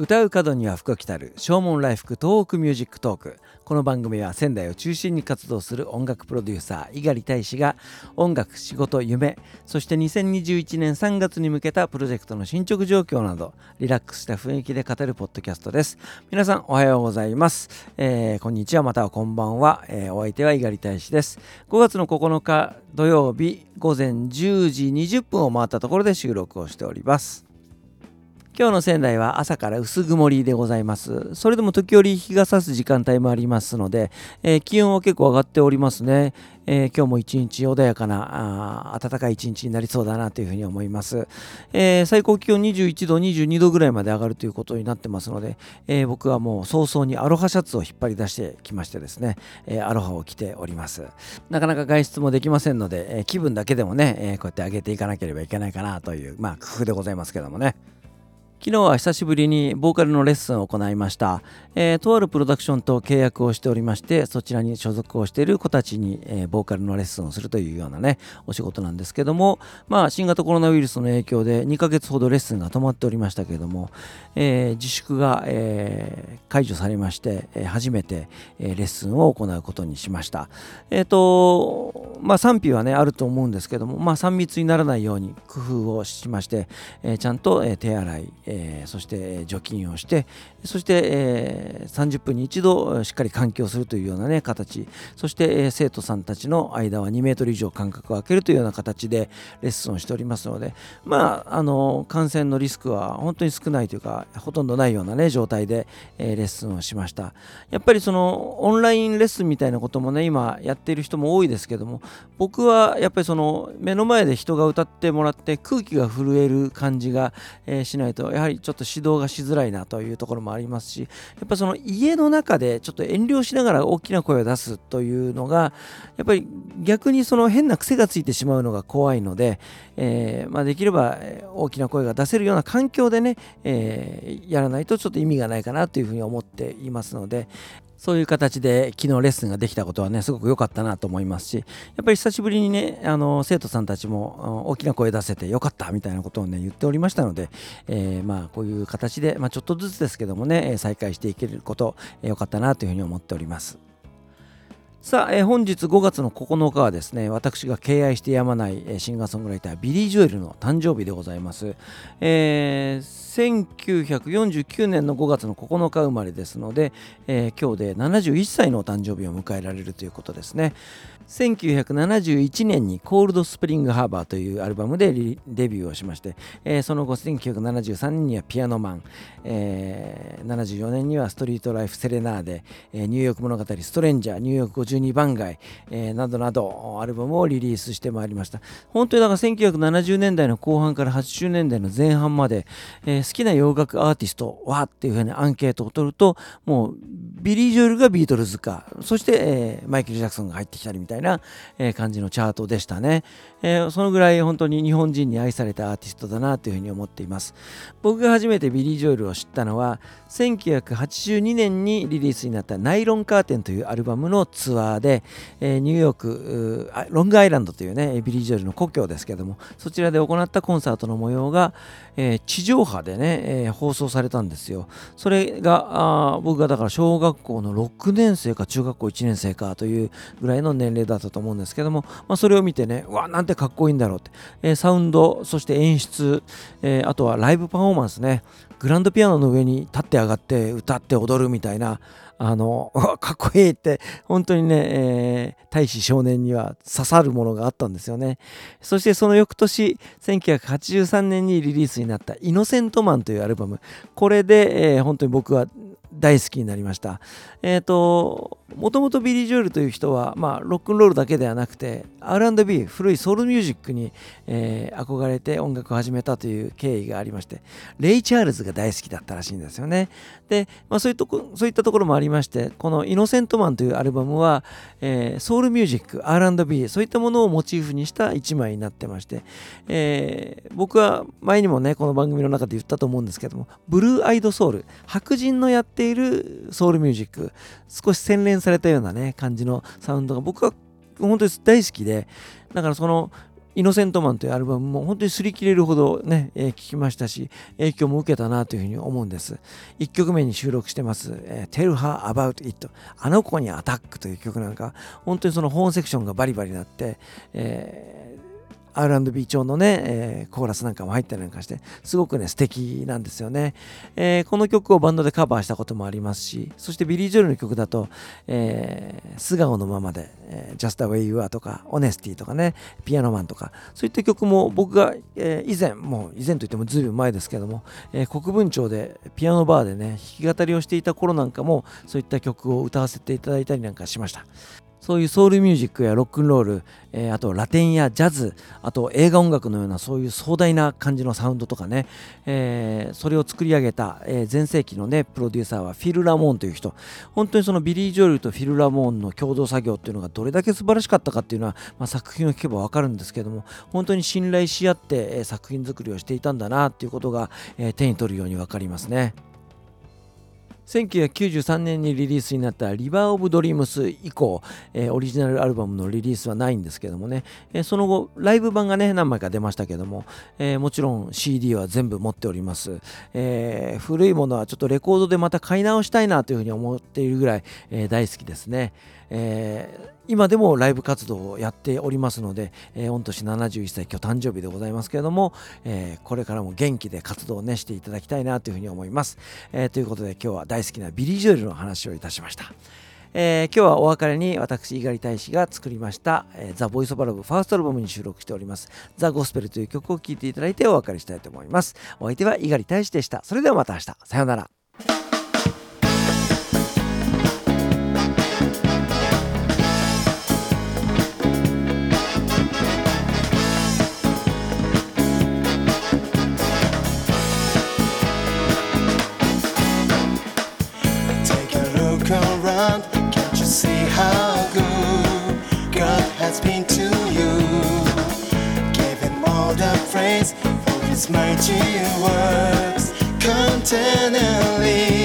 唱う門には福来たる唱門来福東北ミュージックトーク。この番組は仙台を中心に活動する音楽プロデューサー猪狩大使が音楽仕事夢そして2021年3月に向けたプロジェクトの進捗状況などリラックスした雰囲気で語るポッドキャストです。皆さんおはようございます、えー、こんにちはまたはこんばんは、えー、お相手は猪狩大使です。5月の9日土曜日午前10時20分を回ったところで収録をしております。今日の仙台は朝から薄曇りでございます。それでも時折日が差す時間帯もありますので、えー、気温は結構上がっておりますね。えー、今日も一日穏やかな暖かい一日になりそうだなというふうに思います、えー、最高気温21度、22度ぐらいまで上がるということになってますので、え僕はもう早々にアロハシャツを引っ張り出してきましてですね、えアロハを着ております。なかなか外出もできませんので、え気分だけでもね、えこうやって上げていかなければいけないかなという、まあ、工夫でございますけどもね。昨日は久しぶりにボーカルのレッスンを行いました、えー、とあるプロダクションと契約をしておりましてそちらに所属をしている子たちに、えー、ボーカルのレッスンをするというようなねお仕事なんですけどもまあ新型コロナウイルスの影響で2ヶ月ほどレッスンが止まっておりましたけども、えー、自粛が、え解除されまして、え初めて、えレッスンを行うことにしました。えっ、とまあ賛否はねあると思うんですけどもまあ3密にならないように工夫をしまして、えちゃんと、え手洗いえー、そして除菌をしてそして、えー、30分に一度しっかり換気をするというような、ね、形。そして、えー、生徒さんたちの間は2メートル以上間隔を空けるというような形でレッスンをしておりますので。まああの感染のリスクは本当に少ないというかほとんどないような、ね、状態で、えー、レッスンをしました。やっぱりそのオンラインレッスンみたいなこともね今やっている人も多いですけども僕はやっぱりその目の前で人が歌ってもらって空気が震える感じが、えー、しないとややはりちょっと指導がしづらいなというところもありますしやっぱその家の中でちょっと遠慮しながら大きな声を出すというのがやっぱり逆にその変な癖がついてしまうのが怖いので、えー、まあ、できれば大きな声が出せるような環境でね、えー、やらないとちょっと意味がないかなというふうに思っていますので、そういう形で昨日レッスンができたことはねすごく良かったなと思いますしやっぱり久しぶりにねあの生徒さんたちも大きな声出せてよかったみたいなことをね言っておりましたので、えー、まあこういう形で、まあ、ちょっとずつですけどもね再開していけること良かったなというふうに思っております。さあ、えー、本日5月の9日はですね、私が敬愛してやまない、えー、シンガーソングライター、ビリー・ジョエルの誕生日でございます。えー、1949年の5月の9日生まれですので、えー、今日で71歳の誕生日を迎えられるということですね。1971年にコールドスプリングハーバーというアルバムでデビューをしまして、えー、その後1973年にはピアノマン、えー、74年にはストリートライフセレナーデ、えー、ニューヨーク物語ストレンジャーニューヨーク52番街、えー、などなどアルバムをリリースしてまいりました。本当にだから1970年代の後半から80年代の前半まで、えー、好きな洋楽アーティストはっていうふうにアンケートを取るともうビリー・ジョエルかビートルズかそして、えー、マイケル・ジャクソンが入ってきたりみたいな、え、感じのチャートでしたね、え、そのぐらい本当に日本人に愛されたアーティストだなというふうに思っています。僕が初めてビリー・ジョエルを知ったのは1982年にリリースになったナイロンカーテンというアルバムのツアー。で、え、ニューヨークロングアイランドというねビリー・ジョエルの故郷ですけどもそちらで行ったコンサートの模様が、え、地上波でね、え、放送されたんですよ。それがあ僕がだから小学校の6年生か中学校1年生かというぐらいの年齢だったと思うんですけども、まあ、それを見てねうわなんてかっこいいんだろうって、え、サウンドそして演出、え、あとはライブパフォーマンスね。グランドピアノの上に立って上がって歌って踊るみたいなあの、かっこいいって、本当にね、えー、大使少年には刺さるものがあったんですよね。そしてその翌年、1983年にリリースになったイノセントマンというアルバム。これで、えー、本当に僕は大好きになりました。えっ、ー、と、もともとビリー・ジョエルという人は、まあ、ロックンロールだけではなくて R&B 古いソウルミュージックに、えー、憧れて音楽を始めたという経緯がありましてレイ・チャールズが大好きだったらしいんですよね。で、まあ、そういうとこそういったところもありましてこの「イノセントマン」というアルバムは、えー、ソウルミュージック R&B そういったものをモチーフにした一枚になってまして、えー、僕は前にもねこの番組の中で言ったと思うんですけどもブルーアイドソウル白人のやっているソウルミュージック少し洗練されたようなね感じのサウンドが僕は本当に大好きでだからそのイノセントマンというアルバムも本当に擦り切れるほどね、えー、聞きましたし、影響も受けたなというふうに思うんです。1曲目に収録してます、えー、Tell Her About It あの子にアタックという曲なんか、本当にそのホーンセクションがバリバリなって、え R&B 調のね、えー、コーラスなんかも入ったりなんかして、すごくね、素敵なんですよね、えー、この曲をバンドでカバーしたこともありますし、そしてビリー・ジョルの曲だと、えー、素顔のままで、えー、Just the Way You Are とか、Honesty とかね、ピアノマンとか、そういった曲も僕が、えー、以前、もう以前といってもずいぶん前ですけども、えー、国分町でピアノバーでね、弾き語りをしていた頃なんかも、そういった曲を歌わせていただいたりなんかしました。そういうソウルミュージックやロックンロール、えー、あとラテンやジャズあと映画音楽のようなそういう壮大な感じのサウンドとかね、えー、それを作り上げた、えー、全盛期のねプロデューサーはフィル・ラモーンという人本当にそのビリー・ジョエルとフィル・ラモーンの共同作業っていうのがどれだけ素晴らしかったかっていうのは、まあ、作品を聞けば分かるんですけども本当に信頼し合って、え作品作りをしていたんだなっていうことが、え手に取るように分かりますね。1993年にリリースになったリバー・オブ・ドリームス以降、えー、オリジナルアルバムのリリースはないんですけどもね、えー、その後ライブ版がね何枚か出ましたけども、えー、もちろん CD は全部持っております、え古いものはちょっとレコードでまた買い直したいなというふうに思っているぐらい、え大好きですね、え今でもライブ活動をやっておりますので、え御年71歳今日誕生日でございますけれども、えこれからも元気で活動をねしていただきたいなというふうに思います、えということで今日は大好きなビリー・ジョエルの話をいたしました。えー、今日はお別れに私、猪狩大使が作りました、えー、 The Voice of Love ファーストアルバムに収録しております、 The Gospel という曲を聴いていただいてお別れしたいと思います。お相手は猪狩大使でした。それではまた明日。さようなら。around. Can't you see how good God has been to you? Give him all the praise for his mighty works continually.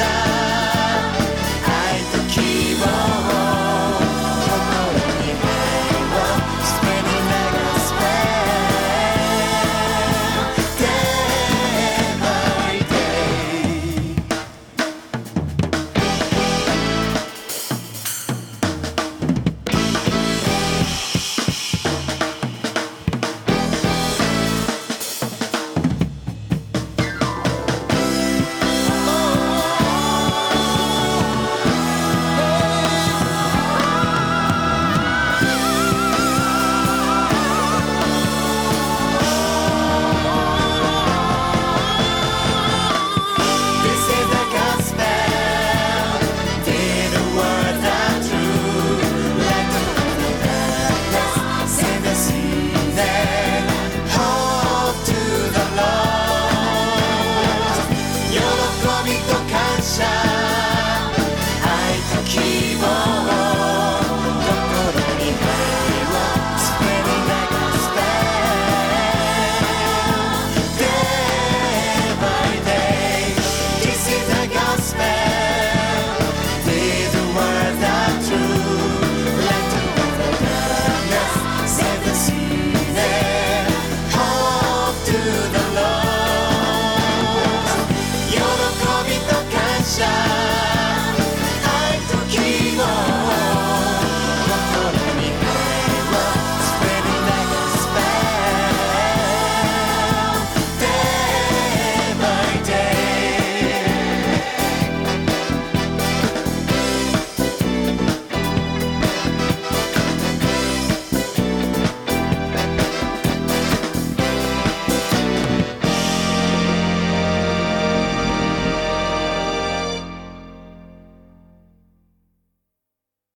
inside.